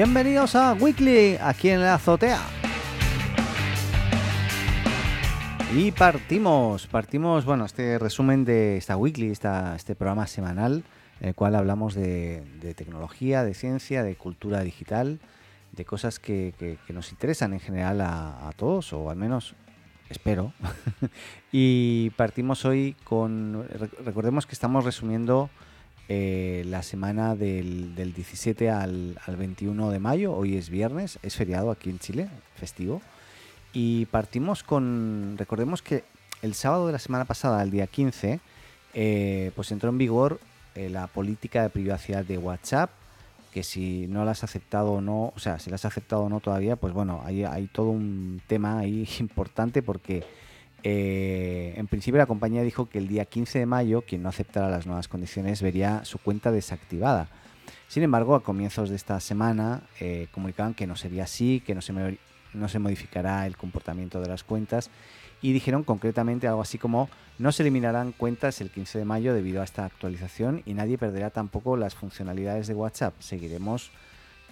Bienvenidos a Weekly, aquí en la azotea. Y partimos, partimos, bueno, este resumen de esta Weekly, esta, este programa semanal, en el cual hablamos de, tecnología, de ciencia, de cultura digital, de cosas que, nos interesan en general a, todos, o al menos espero. y partimos hoy con, recordemos que estamos resumiendo eh, la semana del, 17 al, 21 de mayo. Hoy es viernes, es feriado aquí en Chile, festivo. Y partimos con, recordemos que el sábado de la semana pasada, el día 15, eh, pues entró en vigor eh, la política de privacidad de WhatsApp, que si no la has aceptado o no, o sea, si la has aceptado o no todavía, pues bueno, hay, hay todo un tema ahí importante porque eh, en principio la compañía dijo que el día 15 de mayo quien no aceptara las nuevas condiciones vería su cuenta desactivada. Sin embargo, a comienzos de esta semana eh, comunicaban que no sería así, que no se, no se modificará el comportamiento de las cuentas y dijeron concretamente algo así como no se eliminarán cuentas el 15 de mayo debido a esta actualización y nadie perderá tampoco las funcionalidades de WhatsApp. Seguiremos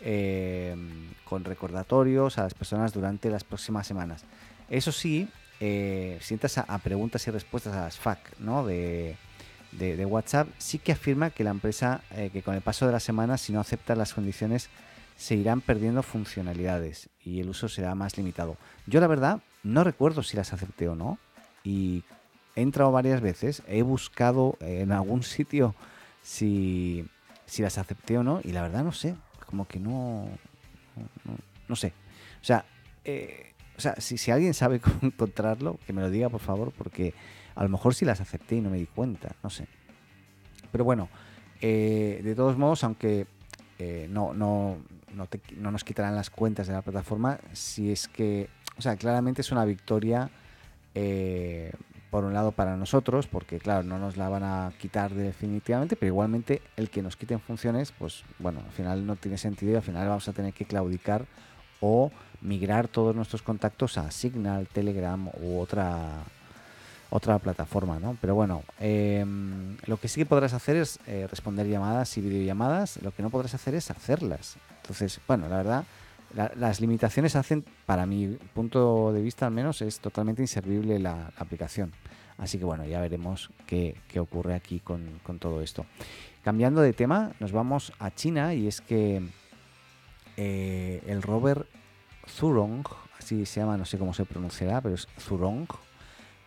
eh, con recordatorios a las personas durante las próximas semanas. Eso sí, eh, sientas a, preguntas y respuestas a las FAQ ¿no? de, WhatsApp, sí que afirma que la empresa, eh, que con el paso de las semanas, si no acepta las condiciones, se irán perdiendo funcionalidades y el uso será más limitado. Yo la verdad no recuerdo si las acepté o no y he entrado varias veces, he buscado en algún sitio si, si las acepté o no y la verdad no sé, como que no, no, sé. O sea, eh, o sea, si, alguien sabe cómo encontrarlo, que me lo diga por favor, porque a lo mejor sí las acepté y no me di cuenta, no sé. Pero bueno, eh, de todos modos, aunque eh, no, no, no, no, nos quitarán las cuentas de la plataforma, si es que, o sea, claramente es una victoria, eh, por un lado para nosotros, porque claro, no nos la van a quitar definitivamente, pero igualmente el que nos quiten funciones, pues bueno, al final no tiene sentido y al final vamos a tener que claudicar o migrar todos nuestros contactos a Signal, Telegram u otra otra plataforma, ¿no? Pero bueno, em, lo que sí que podrás hacer es eh, responder llamadas y videollamadas, lo que no podrás hacer es hacerlas. Entonces, bueno, la verdad, las limitaciones hacen, para mi punto de vista al menos, es totalmente inservible la, aplicación. Así que bueno, ya veremos qué, ocurre aquí con, con, todo esto. Cambiando de tema, nos vamos a China y es que eh, el rover Zhurong, así se llama, no sé cómo se pronunciará, pero es Zhurong,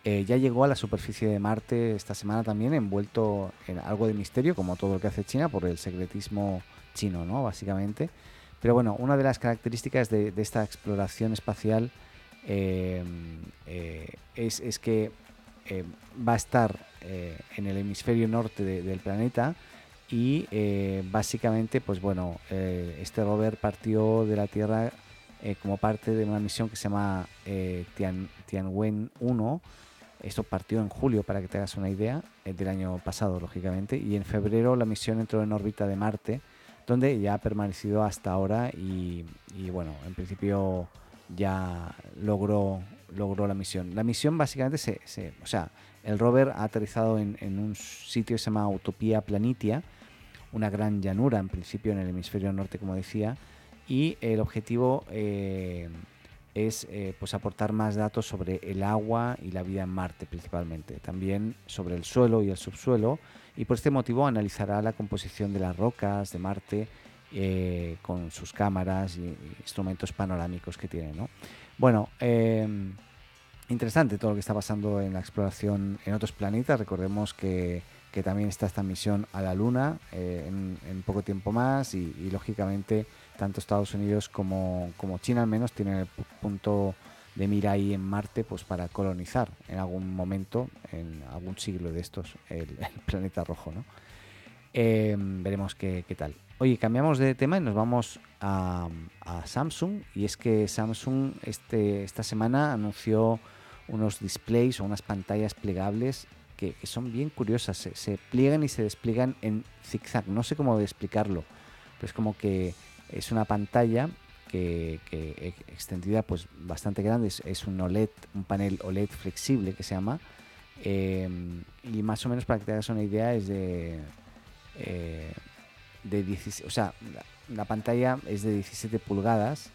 eh, ya llegó a la superficie de Marte esta semana también, envuelto en algo de misterio, como todo lo que hace China, por el secretismo chino, ¿no? Básicamente. Pero bueno, una de las características de, esta exploración espacial eh, es, que va a estar en el hemisferio norte del planeta y eh, básicamente pues bueno eh, este rover partió de la Tierra eh, como parte de una misión que se llama Tian, Tianwen 1 esto partió en julio para que te hagas una idea del año pasado lógicamente y en febrero la misión entró en órbita de Marte donde ya ha permanecido hasta ahora y, bueno en principio ya logró logró la misión. La misión básicamente se, o sea el rover ha aterrizado en, un sitio que se llama Utopía Planitia una gran llanura en principio en el hemisferio norte, como decía, y el objetivo eh, es eh, pues aportar más datos sobre el agua y la vida en Marte principalmente, también sobre el suelo y el subsuelo, y por este motivo analizará la composición de las rocas de Marte eh, con sus cámaras y instrumentos panorámicos que tiene. ¿no? Bueno, interesante todo lo que está pasando en la exploración en otros planetas. Recordemos que que también está esta misión a la Luna eh, en, poco tiempo más y, lógicamente tanto Estados Unidos como, como, China al menos tienen el punto de mira ahí en Marte pues para colonizar en algún momento, en algún siglo de estos, el, planeta rojo. ¿no? Em, veremos qué, tal. Oye, cambiamos de tema y nos vamos a, a Samsung y es que Samsung este, esta semana anunció unos displays o unas pantallas plegables que, son bien curiosas. Se, pliegan y se despliegan en zigzag. No sé cómo explicarlo, pero es como que es una pantalla que, extendida pues bastante grande. Es, un OLED, un panel OLED flexible que se llama. Em, y más o menos para que te hagas una idea es de, eh, de 16, o sea, la, pantalla es de 17 pulgadas.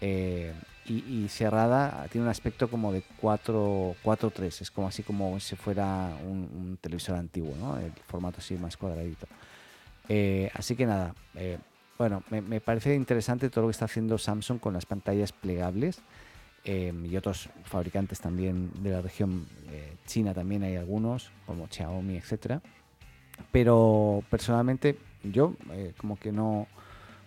Eh, y, cerrada tiene un aspecto como de 4-3, es como así como si fuera un, televisor antiguo, ¿no? el formato así más cuadradito. Eh, así que nada, eh, bueno, me, parece interesante todo lo que está haciendo Samsung con las pantallas plegables em, y otros fabricantes también de la región eh, china también hay algunos, como Xiaomi, etcétera. Pero personalmente yo como que no,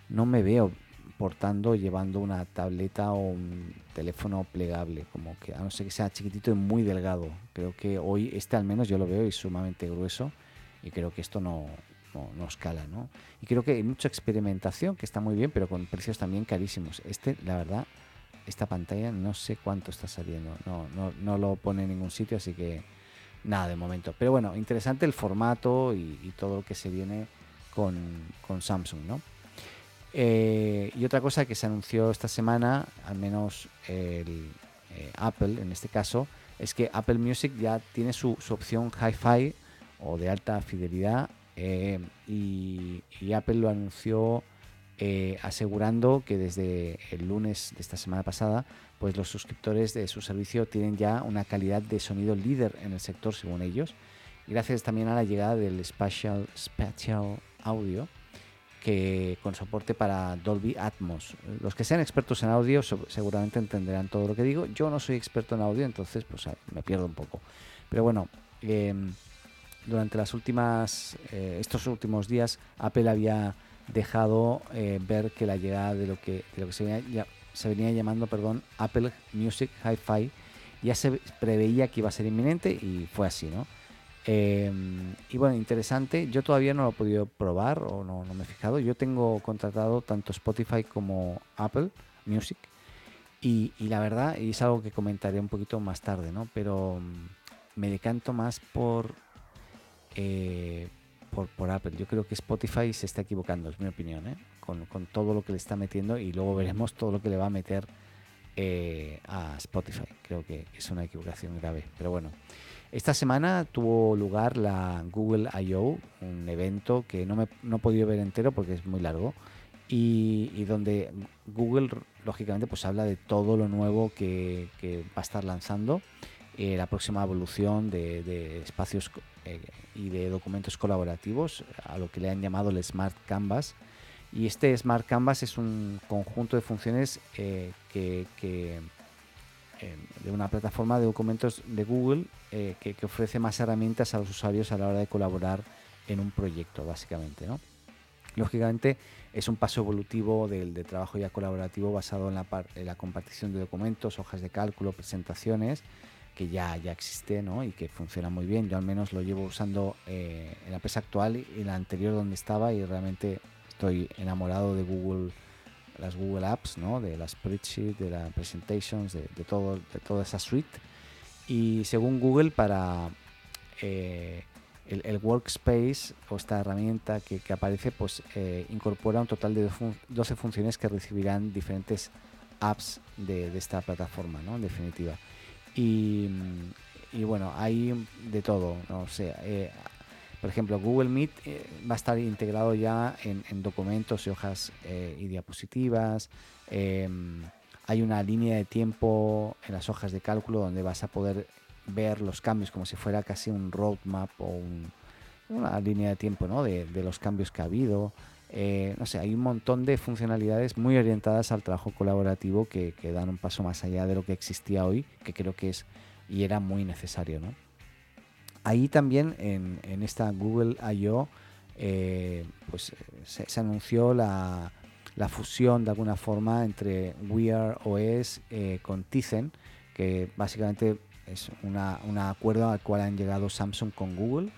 no me veo portando llevando una tableta o un teléfono plegable, como que a no ser que sea chiquitito y muy delgado. Creo que hoy este al menos yo lo veo y sumamente grueso y creo que esto no, no, escala, ¿no? Y creo que hay mucha experimentación que está muy bien, pero con precios también carísimos. Este, la verdad, esta pantalla no sé cuánto está saliendo, no, no, no lo pone en ningún sitio, así que nada de momento. Pero bueno, interesante el formato y, y todo lo que se viene con, con Samsung, ¿no? Eh, y otra cosa que se anunció esta semana, al menos el, eh, Apple en este caso, es que Apple Music ya tiene su, opción Hi-Fi o de alta fidelidad eh, y, Apple lo anunció asegurando que desde el lunes de esta semana pasada, pues los suscriptores de su servicio tienen ya una calidad de sonido líder en el sector según ellos, gracias también a la llegada del Spatial, Spatial Audio que con soporte para Dolby Atmos. Los que sean expertos en audio seguramente entenderán todo lo que digo. Yo no soy experto en audio, entonces pues me pierdo un poco. Pero bueno, em, durante las últimas, eh, estos últimos días, Apple había dejado eh, ver que la llegada de lo que, lo que se, venía, ya, se venía llamando perdón, Apple Music Hi-Fi ya se preveía que iba a ser inminente y fue así, ¿no? Em, y bueno, interesante. Yo todavía no lo he podido probar o no, me he fijado. Yo tengo contratado tanto Spotify como Apple Music. Y, la verdad, y es algo que comentaré un poquito más tarde, ¿no? Pero mm, me decanto más por, eh, por, por, Apple. Yo creo que Spotify se está equivocando, es mi opinión, ¿eh? Con, con, todo lo que le está metiendo y luego veremos todo lo que le va a meter eh, a Spotify. Creo que es una equivocación grave. Pero bueno. Esta semana tuvo lugar la Google I.O., un evento que no, me, no he podido ver entero porque es muy largo, y, donde Google, lógicamente, pues habla de todo lo nuevo que, va a estar lanzando, eh, la próxima evolución de, espacios eh, y de documentos colaborativos, a lo que le han llamado el Smart Canvas. Y este Smart Canvas es un conjunto de funciones eh, que de una plataforma de documentos de Google eh, que, ofrece más herramientas a los usuarios a la hora de colaborar en un proyecto, básicamente. ¿no? Lógicamente es un paso evolutivo del, trabajo ya colaborativo basado en la, en la, compartición de documentos, hojas de cálculo, presentaciones, que ya, ya existe ¿no? y que funciona muy bien. Yo al menos lo llevo usando eh, en la empresa actual y en la anterior donde estaba y realmente estoy enamorado de Google las Google Apps, ¿no? de las spreadsheets, de las presentations, de, todo, de toda esa suite. Y según Google, para eh, el, Workspace o esta herramienta que, aparece, pues eh, incorpora un total de 12 funciones que recibirán diferentes apps de, esta plataforma, ¿no? en definitiva. Y, bueno, hay de todo, no sé, eh, por ejemplo, Google Meet eh, va a estar integrado ya en, documentos y hojas eh, y diapositivas. Em, hay una línea de tiempo en las hojas de cálculo donde vas a poder ver los cambios como si fuera casi un roadmap o una línea de tiempo ¿no? de, los cambios que ha habido. Eh, no sé, hay un montón de funcionalidades muy orientadas al trabajo colaborativo que, que, dan un paso más allá de lo que existía hoy, que creo que es y era muy necesario. ¿no? Ahí también en, esta Google I.O. Eh, pues se, anunció la, fusión de alguna forma entre Wear OS eh, con Tizen, que básicamente es un acuerdo al cual han llegado Samsung con Google,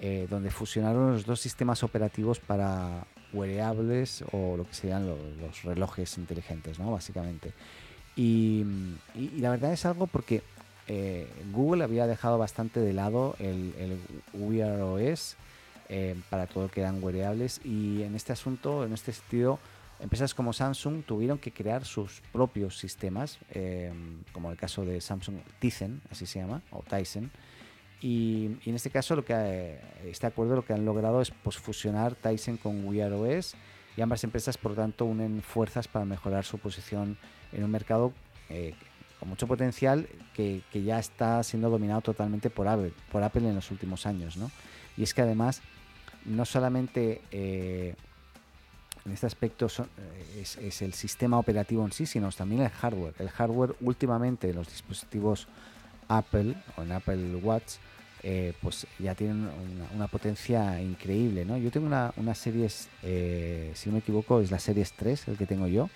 eh, donde fusionaron los dos sistemas operativos para wearables o lo que serían los, relojes inteligentes, ¿no? Básicamente. y, la verdad es algo porque eh, Google había dejado bastante de lado el, el eh, para todo lo que eran wearables y en este asunto, en este sentido, empresas como Samsung tuvieron que crear sus propios sistemas, eh, como el caso de Samsung Tizen, así se llama, o Tyson. Y, en este caso, lo que este acuerdo lo que han logrado es pues, fusionar Tyson con Wear OS y ambas empresas, por tanto, unen fuerzas para mejorar su posición en un mercado con mucho potencial que, ya está siendo dominado totalmente por Apple, por Apple en los últimos años. ¿no? Y es que además, no solamente eh, en este aspecto eh, es, el sistema operativo en sí, sino también el hardware. El hardware últimamente en los dispositivos Apple o en Apple Watch, eh, pues ya tienen una, potencia increíble. ¿no? Yo tengo una, una series, si no me equivoco, es la Series 3, el que tengo yo,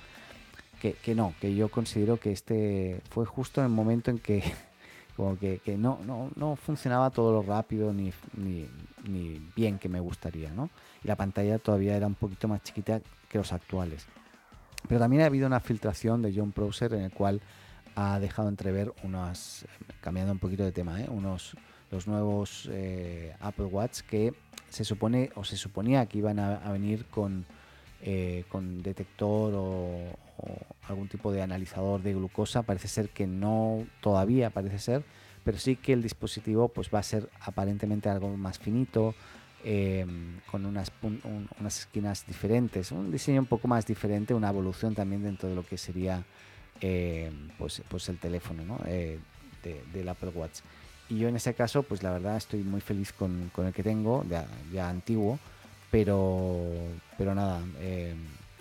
que, no, que yo considero que este fue justo en el momento en que como que, no, no, no, funcionaba todo lo rápido ni, ni, bien que me gustaría, ¿no? Y la pantalla todavía era un poquito más chiquita que los actuales. Pero también ha habido una filtración de John Prosser en el cual ha dejado entrever unas, cambiando un poquito de tema, ¿eh? unos los nuevos eh, Apple Watch que se supone o se suponía que iban a venir con eh, con detector o, algún tipo de analizador de glucosa. Parece ser que no todavía, parece ser, pero sí que el dispositivo pues va a ser aparentemente algo más finito, em, con unas, unas esquinas diferentes, un diseño un poco más diferente, una evolución también dentro de lo que sería em, pues, pues el teléfono ¿no? eh, del Apple Watch. Y yo en ese caso, pues la verdad estoy muy feliz con, con el que tengo, ya, ya antiguo, pero, pero nada, eh,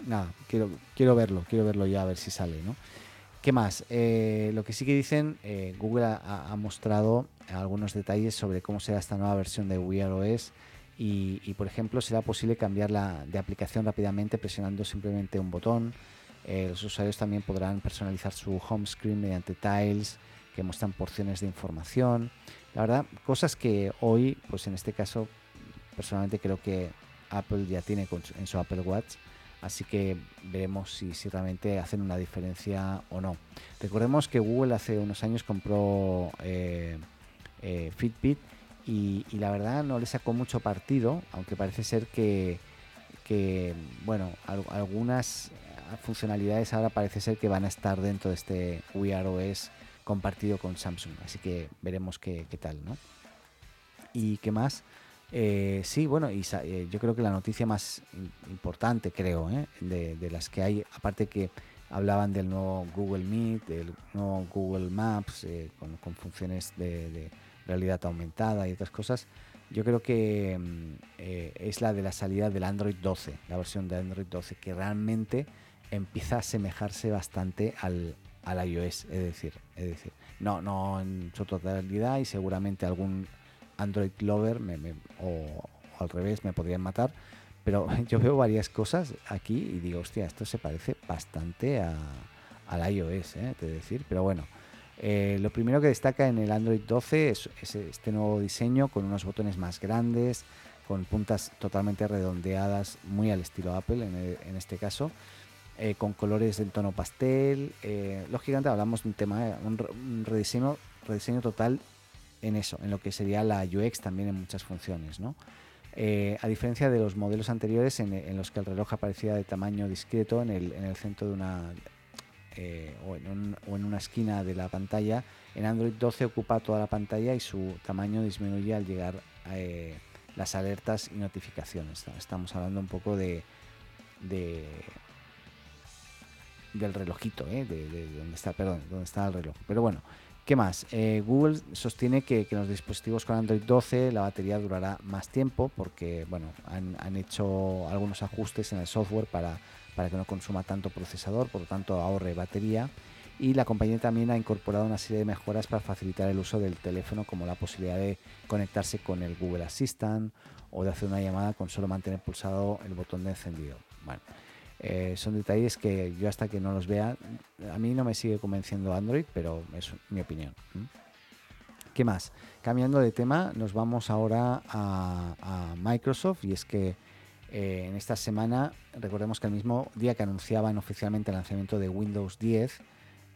nada, quiero, quiero verlo, quiero verlo ya a ver si sale, ¿no? ¿Qué más? Eh, lo que sí que dicen, eh, Google ha, mostrado algunos detalles sobre cómo será esta nueva versión de Wear OS y, y, por ejemplo, será posible cambiarla de aplicación rápidamente presionando simplemente un botón. los usuarios también podrán personalizar su home screen mediante tiles que muestran porciones de información. La verdad, cosas que hoy, pues en este caso, personalmente creo que Apple ya tiene en su Apple Watch. Así que veremos si, si, realmente hacen una diferencia o no. Recordemos que Google hace unos años compró eh, eh, Fitbit y, la verdad no le sacó mucho partido, aunque parece ser que, bueno, algunas funcionalidades ahora parece ser que van a estar dentro de este Wear OS compartido con Samsung. Así que veremos qué, qué tal, ¿no? ¿Y qué más? Eh, sí, bueno, y eh, yo creo que la noticia más importante, creo, ¿eh? de, las que hay, aparte que hablaban del nuevo Google Meet, del nuevo Google Maps, con, funciones de, realidad aumentada y otras cosas, yo creo que mm, es la de la salida del Android 12, la versión de Android 12, que realmente empieza a asemejarse bastante al, al iOS, es decir, es decir, no, no en su totalidad y seguramente algún Android Lover o, al revés me podrían matar. Pero yo veo varias cosas aquí y digo, hostia, esto se parece bastante a, al iOS, ¿eh? de decir. Pero bueno, eh, lo primero que destaca en el Android 12 es, este nuevo diseño con unos botones más grandes, con puntas totalmente redondeadas, muy al estilo Apple en, este caso. Eh, con colores del tono pastel. lógicamente hablamos de un tema, un, rediseño, rediseño total en eso, en lo que sería la UX también en muchas funciones. ¿no? Eh, a diferencia de los modelos anteriores en, los que el reloj aparecía de tamaño discreto en el, en el centro de una eh, o, en una esquina de la pantalla, en Android 12 ocupa toda la pantalla y su tamaño disminuye al llegar a eh, las alertas y notificaciones. Estamos hablando un poco de, de del relojito, de, de, donde está, perdón, donde está el reloj. Pero bueno, ¿Qué más? Eh, Google sostiene que, en los dispositivos con Android 12 la batería durará más tiempo porque bueno, han, hecho algunos ajustes en el software para, para, que no consuma tanto procesador, por lo tanto ahorre batería. y la compañía también ha incorporado una serie de mejoras para facilitar el uso del teléfono como la posibilidad de conectarse con el Google Assistant o de hacer una llamada con solo mantener pulsado el botón de encendido. Bueno, eh, son detalles que yo hasta que no los vea, a mí no me sigue convenciendo Android, pero es mi opinión. ¿Qué más? Cambiando de tema, nos vamos ahora a, Microsoft y es que eh, en esta semana, recordemos que el mismo día que anunciaban oficialmente el lanzamiento de Windows 10,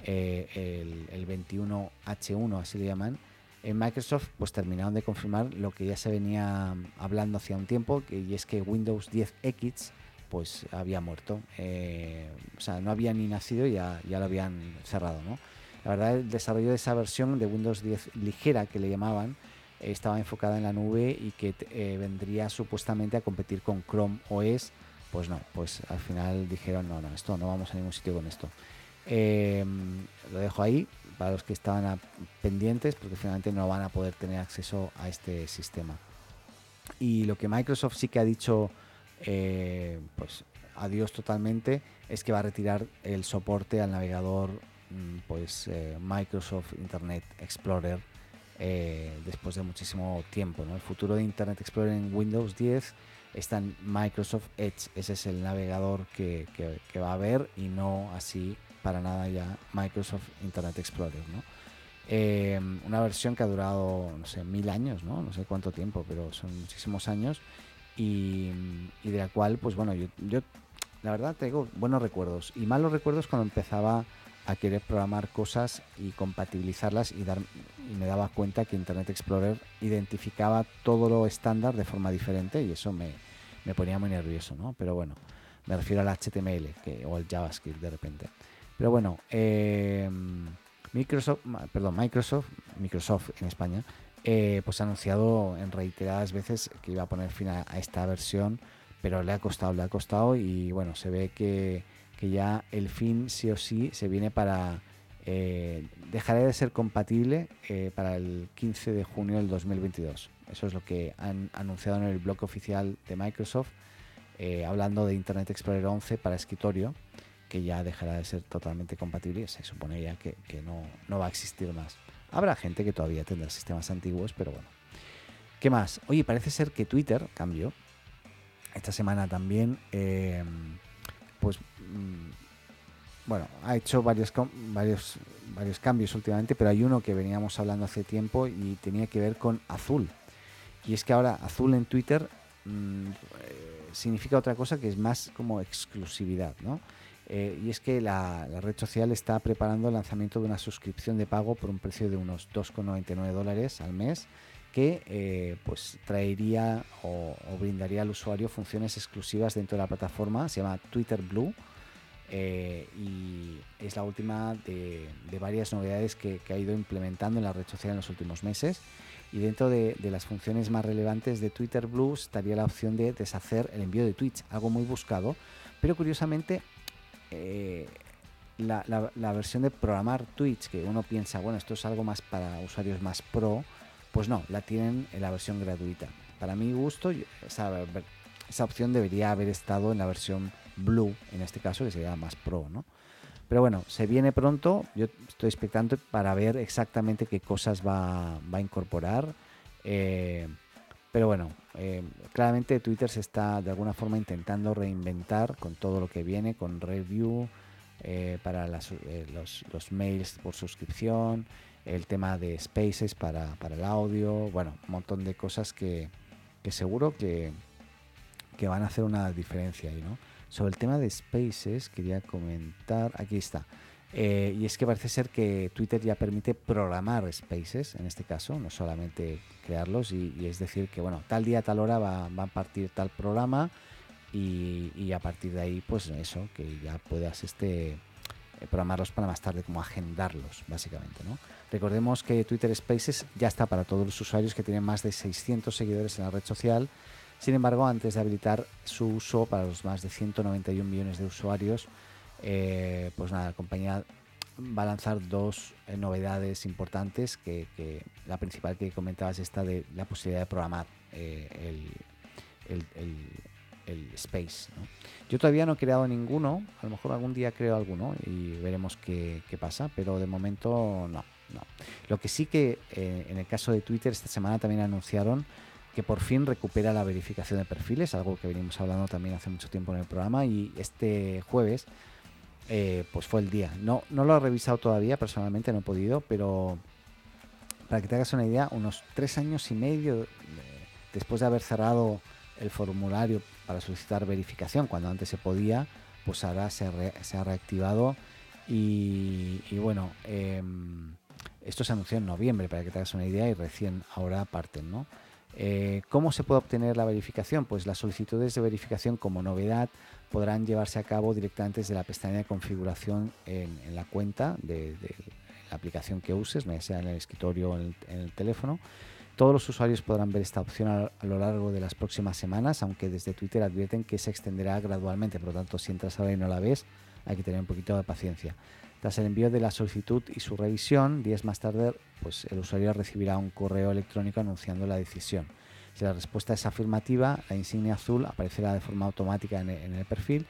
eh, el, 21H1, así le llaman, en Microsoft pues terminaron de confirmar lo que ya se venía hablando hacía un tiempo, y es que Windows 10X pues había muerto. Eh, o sea, no había ni nacido y ya, ya lo habían cerrado, ¿no? La verdad, el desarrollo de esa versión de Windows 10 ligera que le llamaban estaba enfocada en la nube y que eh, vendría supuestamente a competir con Chrome OS. Pues no, pues al final dijeron, no, no, esto no vamos a ningún sitio con esto. Em, lo dejo ahí para los que estaban pendientes porque finalmente no van a poder tener acceso a este sistema. Y lo que Microsoft sí que ha dicho eh, pues adiós totalmente, es que va a retirar el soporte al navegador mm, pues eh, Microsoft Internet Explorer eh, después de muchísimo tiempo. El futuro de Internet Explorer en Windows 10 está en Microsoft Edge. Ese es el navegador que, va a haber y no así para nada ya Microsoft Internet Explorer. una versión que ha durado, no sé, mil años, ¿no? no sé cuánto tiempo, pero son muchísimos años y, de la cual, pues bueno, yo, yo la verdad tengo buenos recuerdos y malos recuerdos cuando empezaba a querer programar cosas y compatibilizarlas y, dar, y me daba cuenta que Internet Explorer identificaba todo lo estándar de forma diferente y eso me, me ponía muy nervioso, ¿no? Pero bueno, me refiero al HTML que, o al JavaScript de repente. Pero bueno, eh, Microsoft, perdón, Microsoft, Microsoft en España, eh, pues ha anunciado en reiteradas veces que iba a poner fin a, esta versión, pero le ha costado, le ha costado y bueno, se ve que, ya el fin sí o sí se viene para... Eh, de ser compatible eh, para el 15 de junio del 2022. Eso es lo que han anunciado en el blog oficial de Microsoft, hablando de Internet Explorer 11 para escritorio, que ya dejará de ser totalmente compatible y se supone ya que, no va a existir más. Habrá gente que todavía tendrá sistemas antiguos, pero bueno. ¿Qué más? Oye, parece ser que Twitter cambió. Esta semana también, em, pues, mm, bueno, ha hecho varios, cambios últimamente, pero hay uno que veníamos hablando hace tiempo y tenía que ver con azul. Y es que ahora azul en Twitter mm, eh, significa otra cosa que es más como exclusividad, ¿no? Eh, y es que la, red social está preparando el lanzamiento de una suscripción de pago por un precio de unos 2,99 dólares al mes que eh, pues traería o, brindaría al usuario funciones exclusivas dentro de la plataforma. Se llama Twitter Blue eh, y es la última de, varias novedades que, ha ido implementando en la red social en los últimos meses. Y dentro de, de, las funciones más relevantes de Twitter Blue estaría la opción de deshacer el envío de tweets, algo muy buscado, pero curiosamente eh, la, versión de programar Twitch, que uno piensa, bueno, esto es algo más para usuarios más pro, pues no, la tienen en la versión gratuita. Para mi gusto, esa, esa opción debería haber estado en la versión Blue, en este caso, que sería más pro, ¿no? Pero bueno, se viene pronto, yo estoy expectante para ver exactamente qué cosas va, a incorporar. Eh, pero bueno, eh, claramente Twitter se está de alguna forma intentando reinventar con todo lo que viene, con review eh, para eh, los, mails por suscripción, el tema de spaces para, el audio, bueno, un montón de cosas que, seguro que, que, van a hacer una diferencia ahí, ¿no? Sobre el tema de spaces quería comentar, aquí está. Eh, y es que parece ser que Twitter ya permite programar spaces, en este caso, no solamente crearlos, y, es decir que, bueno, tal día, tal hora va, a partir tal programa y, a partir de ahí, pues eso, que ya puedas este, eh, programarlos para más tarde, como agendarlos, básicamente, ¿no? Recordemos que Twitter Spaces ya está para todos los usuarios que tienen más de 600 seguidores en la red social. Sin embargo, antes de habilitar su uso para los más de 191 millones de usuarios, eh, pues nada, la compañía va a lanzar dos eh, novedades importantes, que, la principal que comentabas es esta de la posibilidad de programar eh, el space. Yo todavía no he creado ninguno, a lo mejor algún día creo alguno y veremos qué, pasa, pero de momento no, no. Lo que sí que eh, en el caso de Twitter esta semana también anunciaron que por fin recupera la verificación de perfiles, algo que venimos hablando también hace mucho tiempo en el programa y este jueves eh, pues fue el día. No, no lo he revisado todavía, personalmente no he podido, pero para que te hagas una idea, unos tres años y medio después de haber cerrado el formulario para solicitar verificación, cuando antes se podía, pues ahora se, ha reactivado y, bueno, em, esto se anunció en noviembre, para que te hagas una idea, y recién ahora parten, ¿no? Eh, ¿Cómo se puede obtener la verificación? Pues las solicitudes de verificación como novedad podrán llevarse a cabo directamente desde la pestaña de configuración en, la cuenta de, la aplicación que uses, sea en el escritorio o en el teléfono. Todos los usuarios podrán ver esta opción a, lo largo de las próximas semanas, aunque desde Twitter advierten que se extenderá gradualmente. Por lo tanto, si entras ahora y no la ves, hay que tener un poquito de paciencia. Tras el envío de la solicitud y su revisión, días más tarde, pues el usuario recibirá un correo electrónico anunciando la decisión. Si la respuesta es afirmativa, la insignia azul aparecerá de forma automática en el, perfil.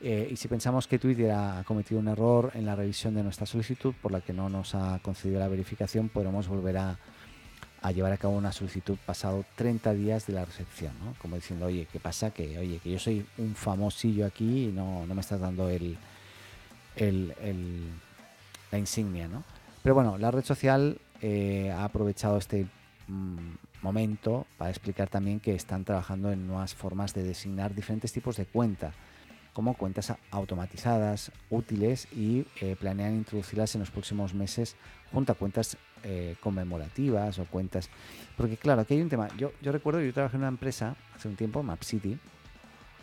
Eh, y si pensamos que Twitter ha cometido un error en la revisión de nuestra solicitud por la que no nos ha concedido la verificación, podremos volver a, a llevar a cabo una solicitud pasado 30 días de la recepción, ¿no? Como diciendo, oye, ¿qué pasa? Que, oye, que yo soy un famosillo aquí y no, no me estás dando el, el, la insignia, ¿no? Pero bueno, la red social eh, ha aprovechado este mm, momento para explicar también que están trabajando en nuevas formas de designar diferentes tipos de cuenta, como cuentas automatizadas, útiles y eh, planean introducirlas en los próximos meses junto a cuentas eh, conmemorativas o cuentas. Porque claro, aquí hay un tema. Yo, yo recuerdo, yo trabajé en una empresa hace un tiempo, Map City,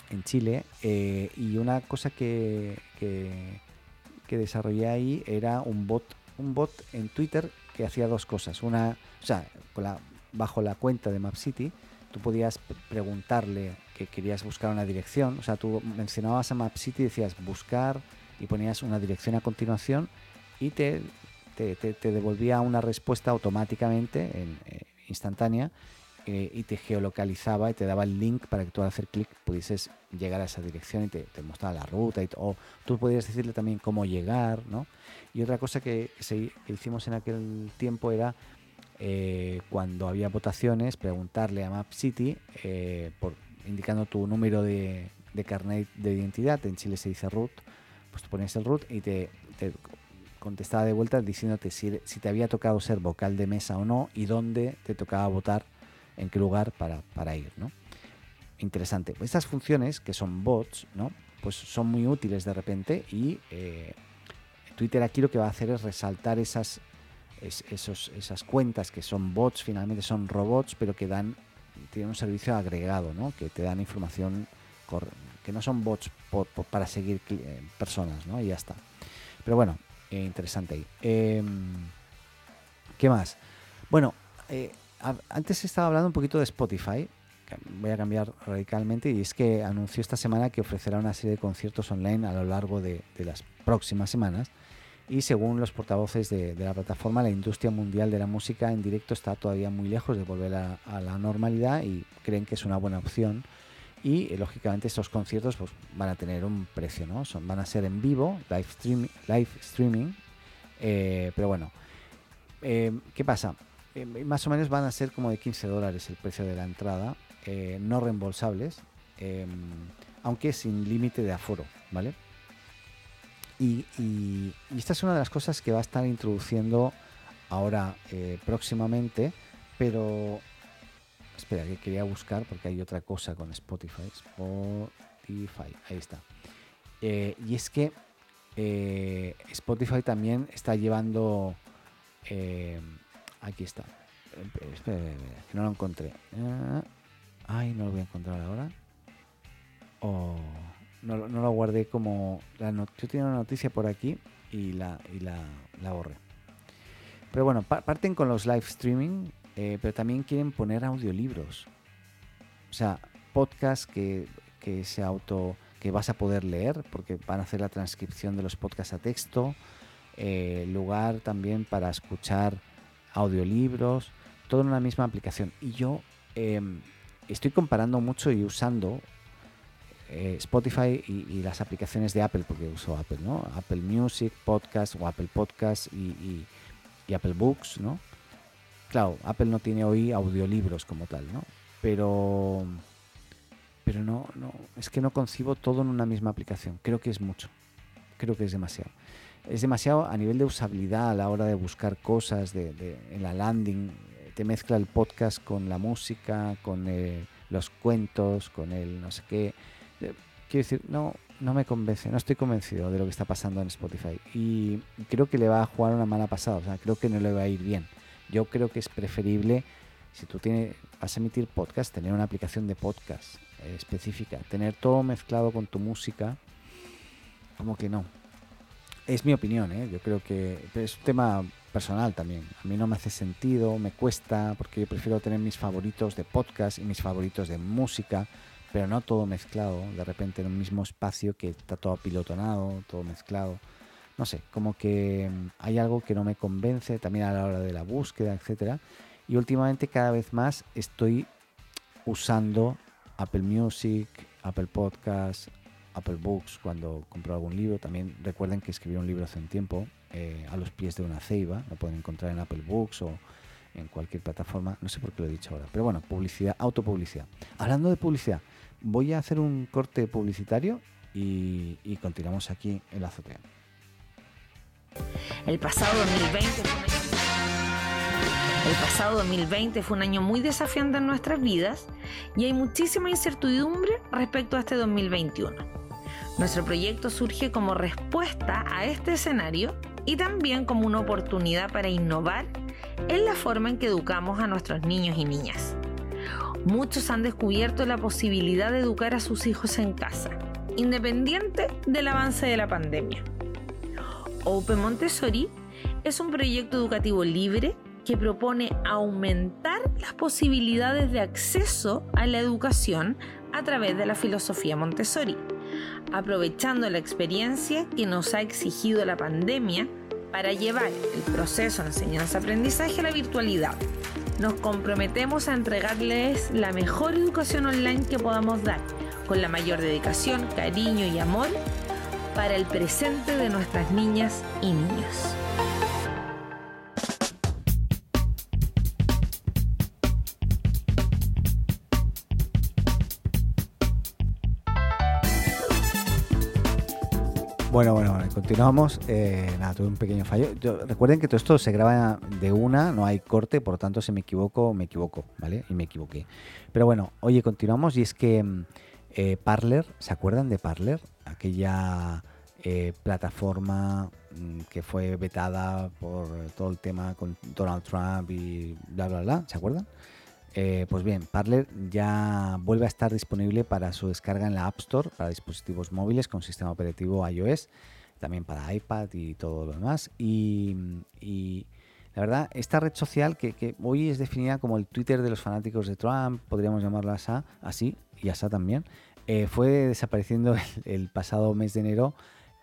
en Chile, eh, y una cosa que, que, desarrollé ahí era un bot, un bot en Twitter que hacía dos cosas. Una, o sea, bajo la cuenta de Map City, tú podías preguntarle que querías buscar una dirección. O sea, tú mencionabas a Map City, decías buscar y ponías una dirección a continuación y te te, devolvía una respuesta automáticamente, eh, instantánea, eh, y te geolocalizaba y te daba el link para que tú al hacer clic pudieses llegar a esa dirección y te, mostraba la ruta. Y o tú podías decirle también cómo llegar, ¿no? Y otra cosa que, hicimos en aquel tiempo era eh, cuando había votaciones, preguntarle a Map City, por, indicando tu número de, carnet de identidad, en Chile se dice root, pues tú ponías el root y te, te contestaba de vuelta diciéndote si, te había tocado ser vocal de mesa o no y dónde te tocaba votar, en qué lugar para, ir, ¿no? Interesante. Estas funciones, que son bots, ¿no? Pues son muy útiles de repente y eh, Twitter aquí lo que va a hacer es resaltar esas, esos, esas cuentas que son bots, finalmente son robots, pero que dan, tienen un servicio agregado, ¿no? Que te dan información que no son bots para seguir eh, personas, ¿no? Y ya está. Pero bueno, eh, interesante ahí. Em, ¿Qué más? Bueno, antes estaba hablando un poquito de Spotify. Voy a cambiar radicalmente y es que anunció esta semana que ofrecerá una serie de conciertos online a lo largo de, las próximas semanas. Y según los portavoces de, la plataforma, la industria mundial de la música en directo está todavía muy lejos de volver a la normalidad y creen que es una buena opción y eh, lógicamente estos conciertos pues, van a tener un precio, ¿no? Son, van a ser en vivo, live, stream, live streaming, eh, pero bueno, eh, ¿qué pasa? Más o menos van a ser como de 15 dólares el precio de la entrada, no reembolsables, aunque sin límite de aforo, ¿vale? Y, esta es una de las cosas que va a estar introduciendo ahora próximamente, pero Espera, que quería buscar porque hay otra cosa con Spotify. Spotify, ahí está. Eh, y es que eh, Spotify también está llevando. Eh, aquí está. Espera, que no lo encontré. ay, no lo voy a encontrar ahora. Oh, no, lo guardé como. La yo tenía una noticia por aquí y la, y la, la borré. Pero bueno, parten con los live streaming eh, pero también quieren poner audiolibros. O sea, podcast que, que se auto que vas a poder leer porque van a hacer la transcripción de los podcasts a texto, eh, lugar también para escuchar audiolibros, todo en una misma aplicación. Y yo em, estoy comparando mucho y usando eh, Spotify y, las aplicaciones de Apple, porque uso Apple, ¿no? Apple Music, Podcast o Apple Podcast y, Apple Books, ¿no? Claro, Apple no tiene hoy audiolibros como tal, ¿no? Pero, pero no, no, es que no concibo todo en una misma aplicación. Creo que es mucho. Creo que es demasiado. Es demasiado a nivel de usabilidad a la hora de buscar cosas de, en la landing. Te mezcla el podcast con la música, con eh, los cuentos, con el no sé qué quiero decir, no, no me convence, no estoy convencido de lo que está pasando en Spotify. Y creo que le va a jugar una mala pasada, o sea, creo que no le va a ir bien. Yo creo que es preferible, si tú tienes, vas a emitir podcast, tener una aplicación de podcast eh, específica. Tener todo mezclado con tu música, como que no. Es mi opinión, ¿eh? yo creo que es un tema personal también. A mí no me hace sentido, me cuesta, porque yo prefiero tener mis favoritos de podcast y mis favoritos de música pero no todo mezclado, de repente en un mismo espacio que está todo pilotonado, todo mezclado. No sé, como que mm, hay algo que no me convence también a la hora de la búsqueda, etcétera. Y últimamente cada vez más estoy usando Apple Music, Apple Podcasts, Apple Books cuando compro algún libro. También recuerden que escribí un libro hace un tiempo, eh, A los pies de una ceiba. Lo pueden encontrar en Apple Books o en cualquier plataforma. No sé por qué lo he dicho ahora. Pero bueno, publicidad, autopublicidad. Hablando de publicidad, voy a hacer un corte publicitario y, continuamos aquí en la azotea. El pasado 2020 fue un año... El pasado 2020 fue un año muy desafiante en nuestras vidas y hay muchísima incertidumbre respecto a este 2021. Nuestro proyecto surge como respuesta a este escenario y también como una oportunidad para innovar en la forma en que educamos a nuestros niños y niñas. Muchos han descubierto la posibilidad de educar a sus hijos en casa, independiente del avance de la pandemia. Open Montessori es un proyecto educativo libre que propone aumentar las posibilidades de acceso a la educación a través de la filosofía Montessori, aprovechando la experiencia que nos ha exigido la pandemia para llevar el proceso de enseñanza-aprendizaje a la virtualidad nos comprometemos a entregarles la mejor educación online que podamos dar, con la mayor dedicación, cariño y amor para el presente de nuestras niñas y niños. Bueno, bueno, bueno, continuamos. Eh, nada, tuve un pequeño fallo. recuerden que todo esto se graba de una, no hay corte, por lo tanto, si me equivoco, me equivoco, ¿vale? Y me equivoqué. Pero bueno, oye, continuamos y es que mm, eh, Parler, ¿se acuerdan de Parler? Aquella eh, plataforma mm, que fue vetada por todo el tema con Donald Trump y bla, bla, bla, ¿se acuerdan? Eh, pues bien, Parler ya vuelve a estar disponible para su descarga en la App Store para dispositivos móviles con sistema operativo iOS, también para iPad y todo lo demás. Y, la verdad, esta red social que, hoy es definida como el Twitter de los fanáticos de Trump, podríamos llamarla así, y así también, eh, fue desapareciendo el, pasado mes de enero.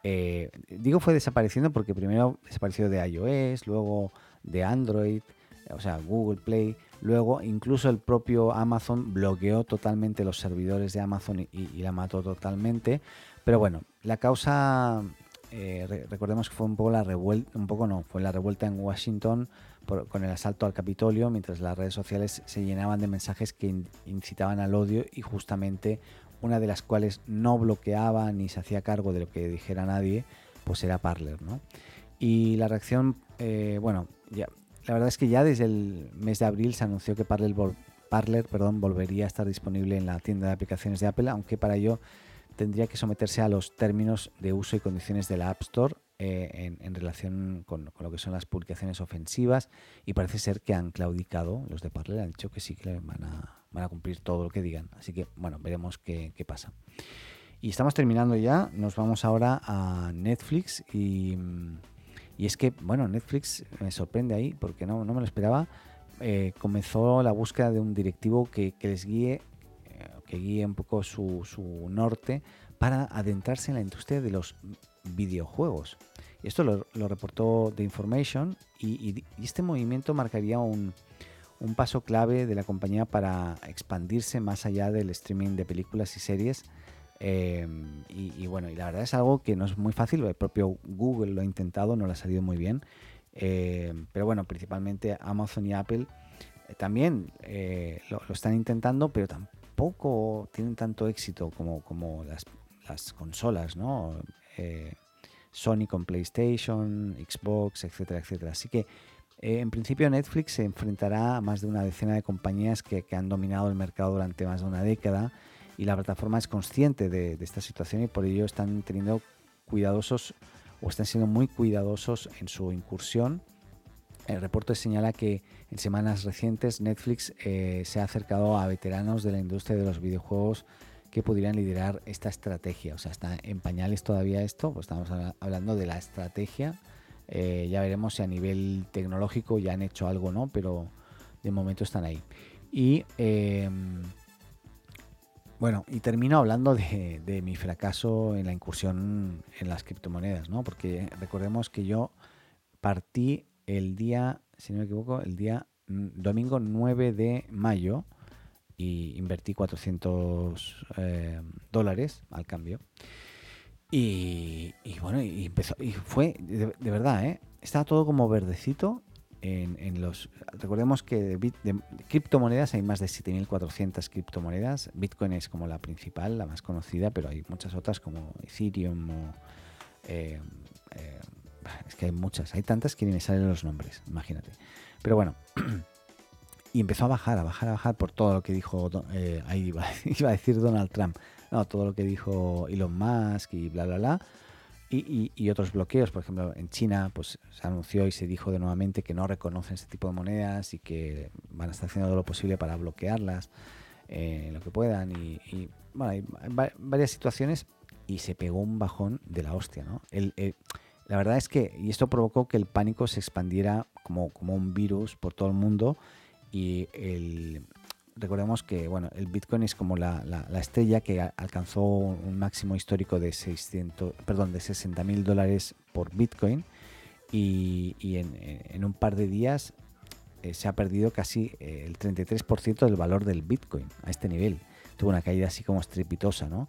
Eh, digo fue desapareciendo porque primero desapareció de iOS, luego de Android, o sea, Google Play, Luego, incluso el propio Amazon bloqueó totalmente los servidores de Amazon y, la mató totalmente. Pero bueno, la causa, eh, recordemos que fue un poco la revuelta, un poco no, fue la revuelta en Washington con el asalto al Capitolio, mientras las redes sociales se llenaban de mensajes que incitaban al odio y justamente una de las cuales no bloqueaba ni se hacía cargo de lo que dijera nadie, pues era Parler, ¿no? Y la reacción, eh, bueno, ya la verdad es que ya desde el mes de abril se anunció que Parler, perdón, volvería a estar disponible en la tienda de aplicaciones de Apple, aunque para ello tendría que someterse a los términos de uso y condiciones de la App Store eh, en, relación con, lo que son las publicaciones ofensivas y parece ser que han claudicado, los de Parler han dicho que sí que van a, cumplir todo lo que digan. Así que bueno, veremos qué, qué pasa. Y estamos terminando ya, nos vamos ahora a Netflix y... Y es que, bueno, Netflix me sorprende ahí porque no, no me lo esperaba. Eh, comenzó la búsqueda de un directivo que, les guíe, eh, que guíe un poco su, su, norte para adentrarse en la industria de los videojuegos. Esto lo, lo reportó The Information y, y, este movimiento marcaría un, un paso clave de la compañía para expandirse más allá del streaming de películas y series Em, y, bueno, y la verdad es algo que no es muy fácil, el propio Google lo ha intentado, no le ha salido muy bien. Em, pero bueno, principalmente Amazon y Apple eh, también eh, lo, están intentando, pero tampoco tienen tanto éxito como, como las, las consolas, ¿no? Eh, Sony con PlayStation, Xbox, etcétera, etcétera. Así que en principio Netflix se enfrentará a más de una decena de compañías que, que han dominado el mercado durante más de una década y la plataforma es consciente de, esta situación y por ello están teniendo cuidadosos o están siendo muy cuidadosos en su incursión. El reporte señala que en semanas recientes Netflix eh, se ha acercado a veteranos de la industria de los videojuegos que pudieran liderar esta estrategia. O sea, está en pañales todavía esto, pues estamos hablando de la estrategia. Eh, ya veremos si a nivel tecnológico ya han hecho algo o no, pero de momento están ahí. Y em, bueno, y termino hablando de, mi fracaso en la incursión en las criptomonedas, ¿no? Porque recordemos que yo partí el día, si no me equivoco, el día mm, domingo 9 de mayo y invertí 400 eh, dólares al cambio. Y, bueno, y empezó, y fue de, de verdad, ¿eh? Estaba todo como verdecito en, los... Recordemos que de, criptomonedas hay más de 7.400 criptomonedas. Bitcoin es como la principal, la más conocida, pero hay muchas otras como Ethereum. Eh, eh, es que hay muchas, hay tantas que ni me salen los nombres, imagínate. Pero bueno, y empezó a bajar, a bajar, a bajar por todo lo que dijo, eh, ahí iba, iba, a decir Donald Trump, no, todo lo que dijo Elon Musk y bla, bla, bla. Y, otros bloqueos, por ejemplo, en China pues se anunció y se dijo de nuevamente que no reconocen este tipo de monedas y que van a estar haciendo todo lo posible para bloquearlas eh, lo que puedan. Y, bueno, hay, varias situaciones y se pegó un bajón de la hostia, ¿no? la verdad es que, y esto provocó que el pánico se expandiera como, como un virus por todo el mundo y el, recordemos que bueno, el Bitcoin es como la, estrella que alcanzó un máximo histórico de 600, perdón, de 60 mil dólares por Bitcoin y, en, un par de días eh, se ha perdido casi eh, el 33% del valor del Bitcoin a este nivel. Tuvo una caída así como estrepitosa, ¿no?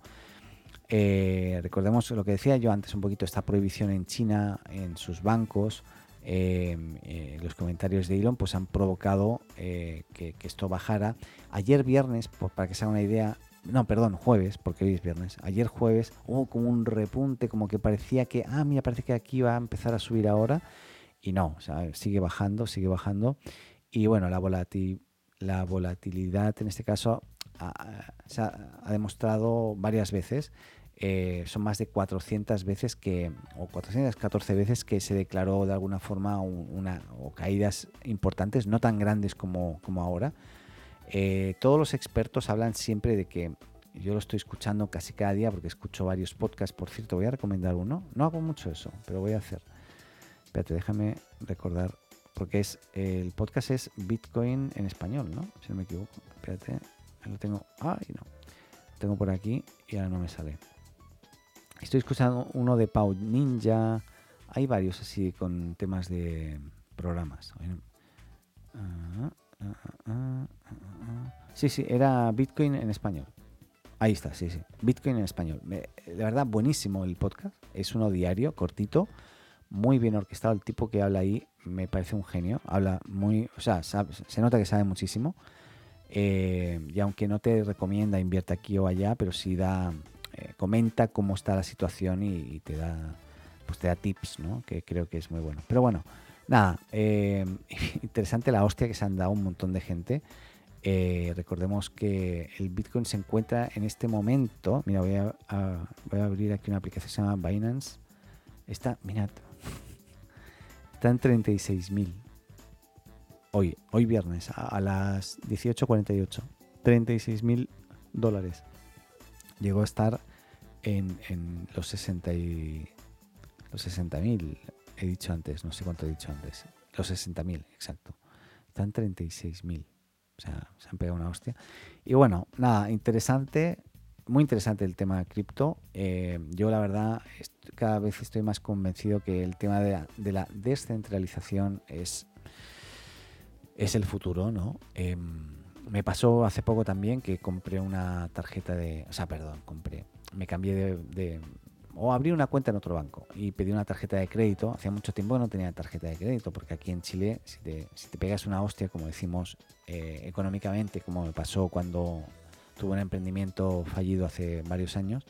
Eh, recordemos lo que decía yo antes un poquito, esta prohibición en China, en sus bancos, Em, eh, los comentarios de Elon pues han provocado eh, que, esto bajara. Ayer viernes, para que se haga una idea, no, perdón, jueves, porque hoy es viernes. Ayer jueves hubo como un repunte, como que parecía que, ah, mira, parece que aquí va a empezar a subir ahora. Y no, sigue bajando, sigue bajando. Y bueno, la, la volatilidad en este caso se ha, ha demostrado varias veces eh, son más de 400 veces que, o 414 veces que se declaró de alguna forma una, o caídas importantes, no tan grandes como, como ahora. Eh, todos los expertos hablan siempre de que, yo lo estoy escuchando casi cada día porque escucho varios podcasts, por cierto, voy a recomendar uno, no hago mucho eso, pero voy a hacer. Espérate, déjame recordar, porque es el podcast es Bitcoin en español, ¿no? Si no me equivoco. Espérate, lo tengo, ay no, lo tengo por aquí y ahora no me sale. Estoy escuchando uno de Pau Ninja. Hay varios así con temas de programas. Sí, sí, era Bitcoin en español. Ahí está, sí, sí. Bitcoin en español. De verdad, buenísimo el podcast. Es uno diario, cortito, muy bien orquestado. El tipo que habla ahí me parece un genio. Habla muy, o sea, se nota que sabe muchísimo. Eh, y aunque no te recomienda invierte aquí o allá, pero sí da, eh, comenta cómo está la situación y, te da pues te da tips, ¿no? Que creo que es muy bueno. Pero bueno, nada, eh, interesante la hostia que se han dado un montón de gente. Eh, recordemos que el Bitcoin se encuentra en este momento. Mira, voy a, abrir aquí una aplicación que se llama Binance. Está, mirad, está en 36.000. Hoy, hoy viernes, a, a las 18.48. 36.000 dólares llegó a estar en, los 60 y los 60.000, he dicho antes, no sé cuánto he dicho antes, los 60.000, exacto. Están 36.000. O sea, se han pegado una hostia. Y bueno, nada, interesante, muy interesante el tema de cripto. Eh, yo la verdad cada vez estoy más convencido que el tema de la, descentralización es, es el futuro, ¿no? Em, me pasó hace poco también que compré una tarjeta de. O sea, perdón, compré. me cambié de, o abrí una cuenta en otro banco y pedí una tarjeta de crédito. Hacía mucho tiempo que no tenía tarjeta de crédito, porque aquí en Chile, si te, si te pegas una hostia, como decimos, eh, económicamente, como me pasó cuando tuve un emprendimiento fallido hace varios años,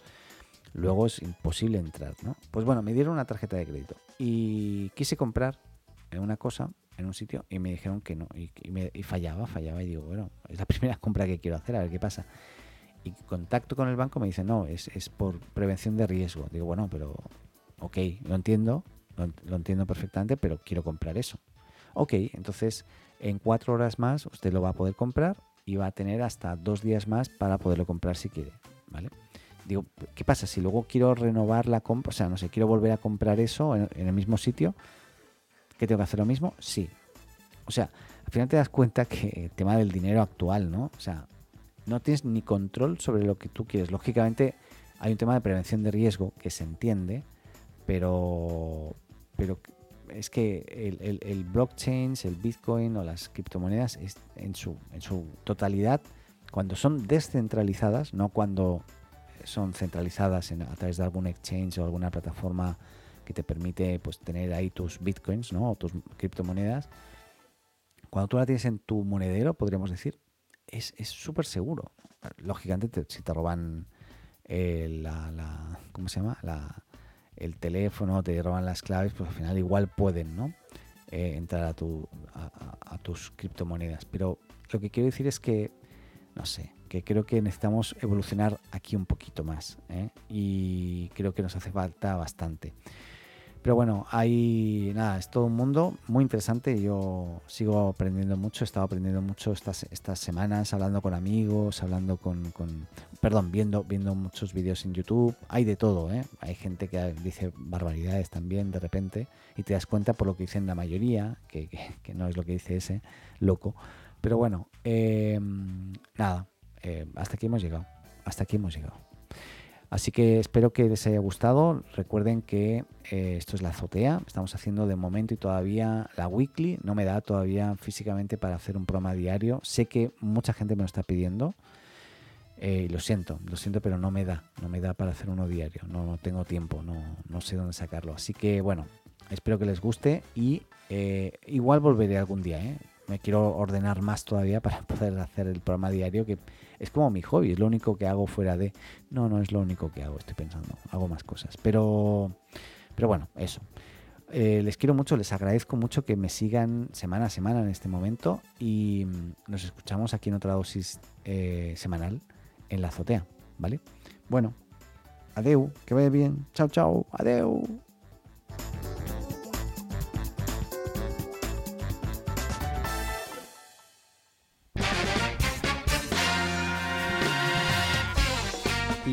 luego es imposible entrar, ¿no? Pues bueno, me dieron una tarjeta de crédito y quise comprar una cosa en un sitio y me dijeron que no, y, me, y fallaba, fallaba, y digo, bueno, es la primera compra que quiero hacer, a ver qué pasa y contacto con el banco me dice, no, es, es por prevención de riesgo. Digo, bueno, pero ok, lo entiendo, lo, entiendo perfectamente, pero quiero comprar eso. Ok, entonces en cuatro horas más usted lo va a poder comprar y va a tener hasta dos días más para poderlo comprar si quiere, ¿vale? Digo, ¿qué pasa? Si luego quiero renovar la compra, o sea, no sé, quiero volver a comprar eso en, en el mismo sitio, ¿qué tengo que hacer lo mismo? Sí. O sea, al final te das cuenta que el tema del dinero actual, ¿no? O sea, no tienes ni control sobre lo que tú quieres. Lógicamente hay un tema de prevención de riesgo que se entiende, pero, pero es que el, el, blockchain, el bitcoin o las criptomonedas es en, su, en su totalidad, cuando son descentralizadas, no cuando son centralizadas a través de algún exchange o alguna plataforma que te permite pues, tener ahí tus bitcoins ¿no? o tus criptomonedas, cuando tú la tienes en tu monedero, podríamos decir, es súper seguro. Lógicamente, si te roban eh, la, ¿cómo se llama? La, el teléfono, te roban las claves, pues al final igual pueden, ¿no? Eh, entrar a, tu, a, tus criptomonedas. Pero lo que quiero decir es que, no sé, que creo que necesitamos evolucionar aquí un poquito más. ¿eh? Y creo que nos hace falta bastante. Pero bueno, hay nada, es todo un mundo muy interesante. Yo sigo aprendiendo mucho, he estado aprendiendo mucho estas, estas semanas, hablando con amigos, hablando con, perdón, viendo, viendo muchos vídeos en YouTube. Hay de todo, ¿eh? Hay gente que dice barbaridades también de repente y te das cuenta por lo que dicen la mayoría, que, no es lo que dice ese loco. Pero bueno, eh, nada, eh, hasta aquí hemos llegado. Hasta aquí hemos llegado. Así que espero que les haya gustado. Recuerden que eh, esto es la azotea. Estamos haciendo de momento y todavía la weekly. No me da todavía físicamente para hacer un programa diario. Sé que mucha gente me lo está pidiendo. Eh, y lo siento, lo siento, pero no me da. No me da para hacer uno diario. No, tengo tiempo, no, sé dónde sacarlo. Así que bueno, espero que les guste y eh, igual volveré algún día. Me quiero ordenar más todavía para poder hacer el programa diario que es como mi hobby, es lo único que hago fuera de... No, no es lo único que hago, estoy pensando, hago más cosas. Pero, pero bueno, eso. Eh, les quiero mucho, les agradezco mucho que me sigan semana a semana en este momento y nos escuchamos aquí en otra dosis eh, semanal en la azotea, ¿vale? Bueno, adeu, que vaya bien, chao, chao, adeu.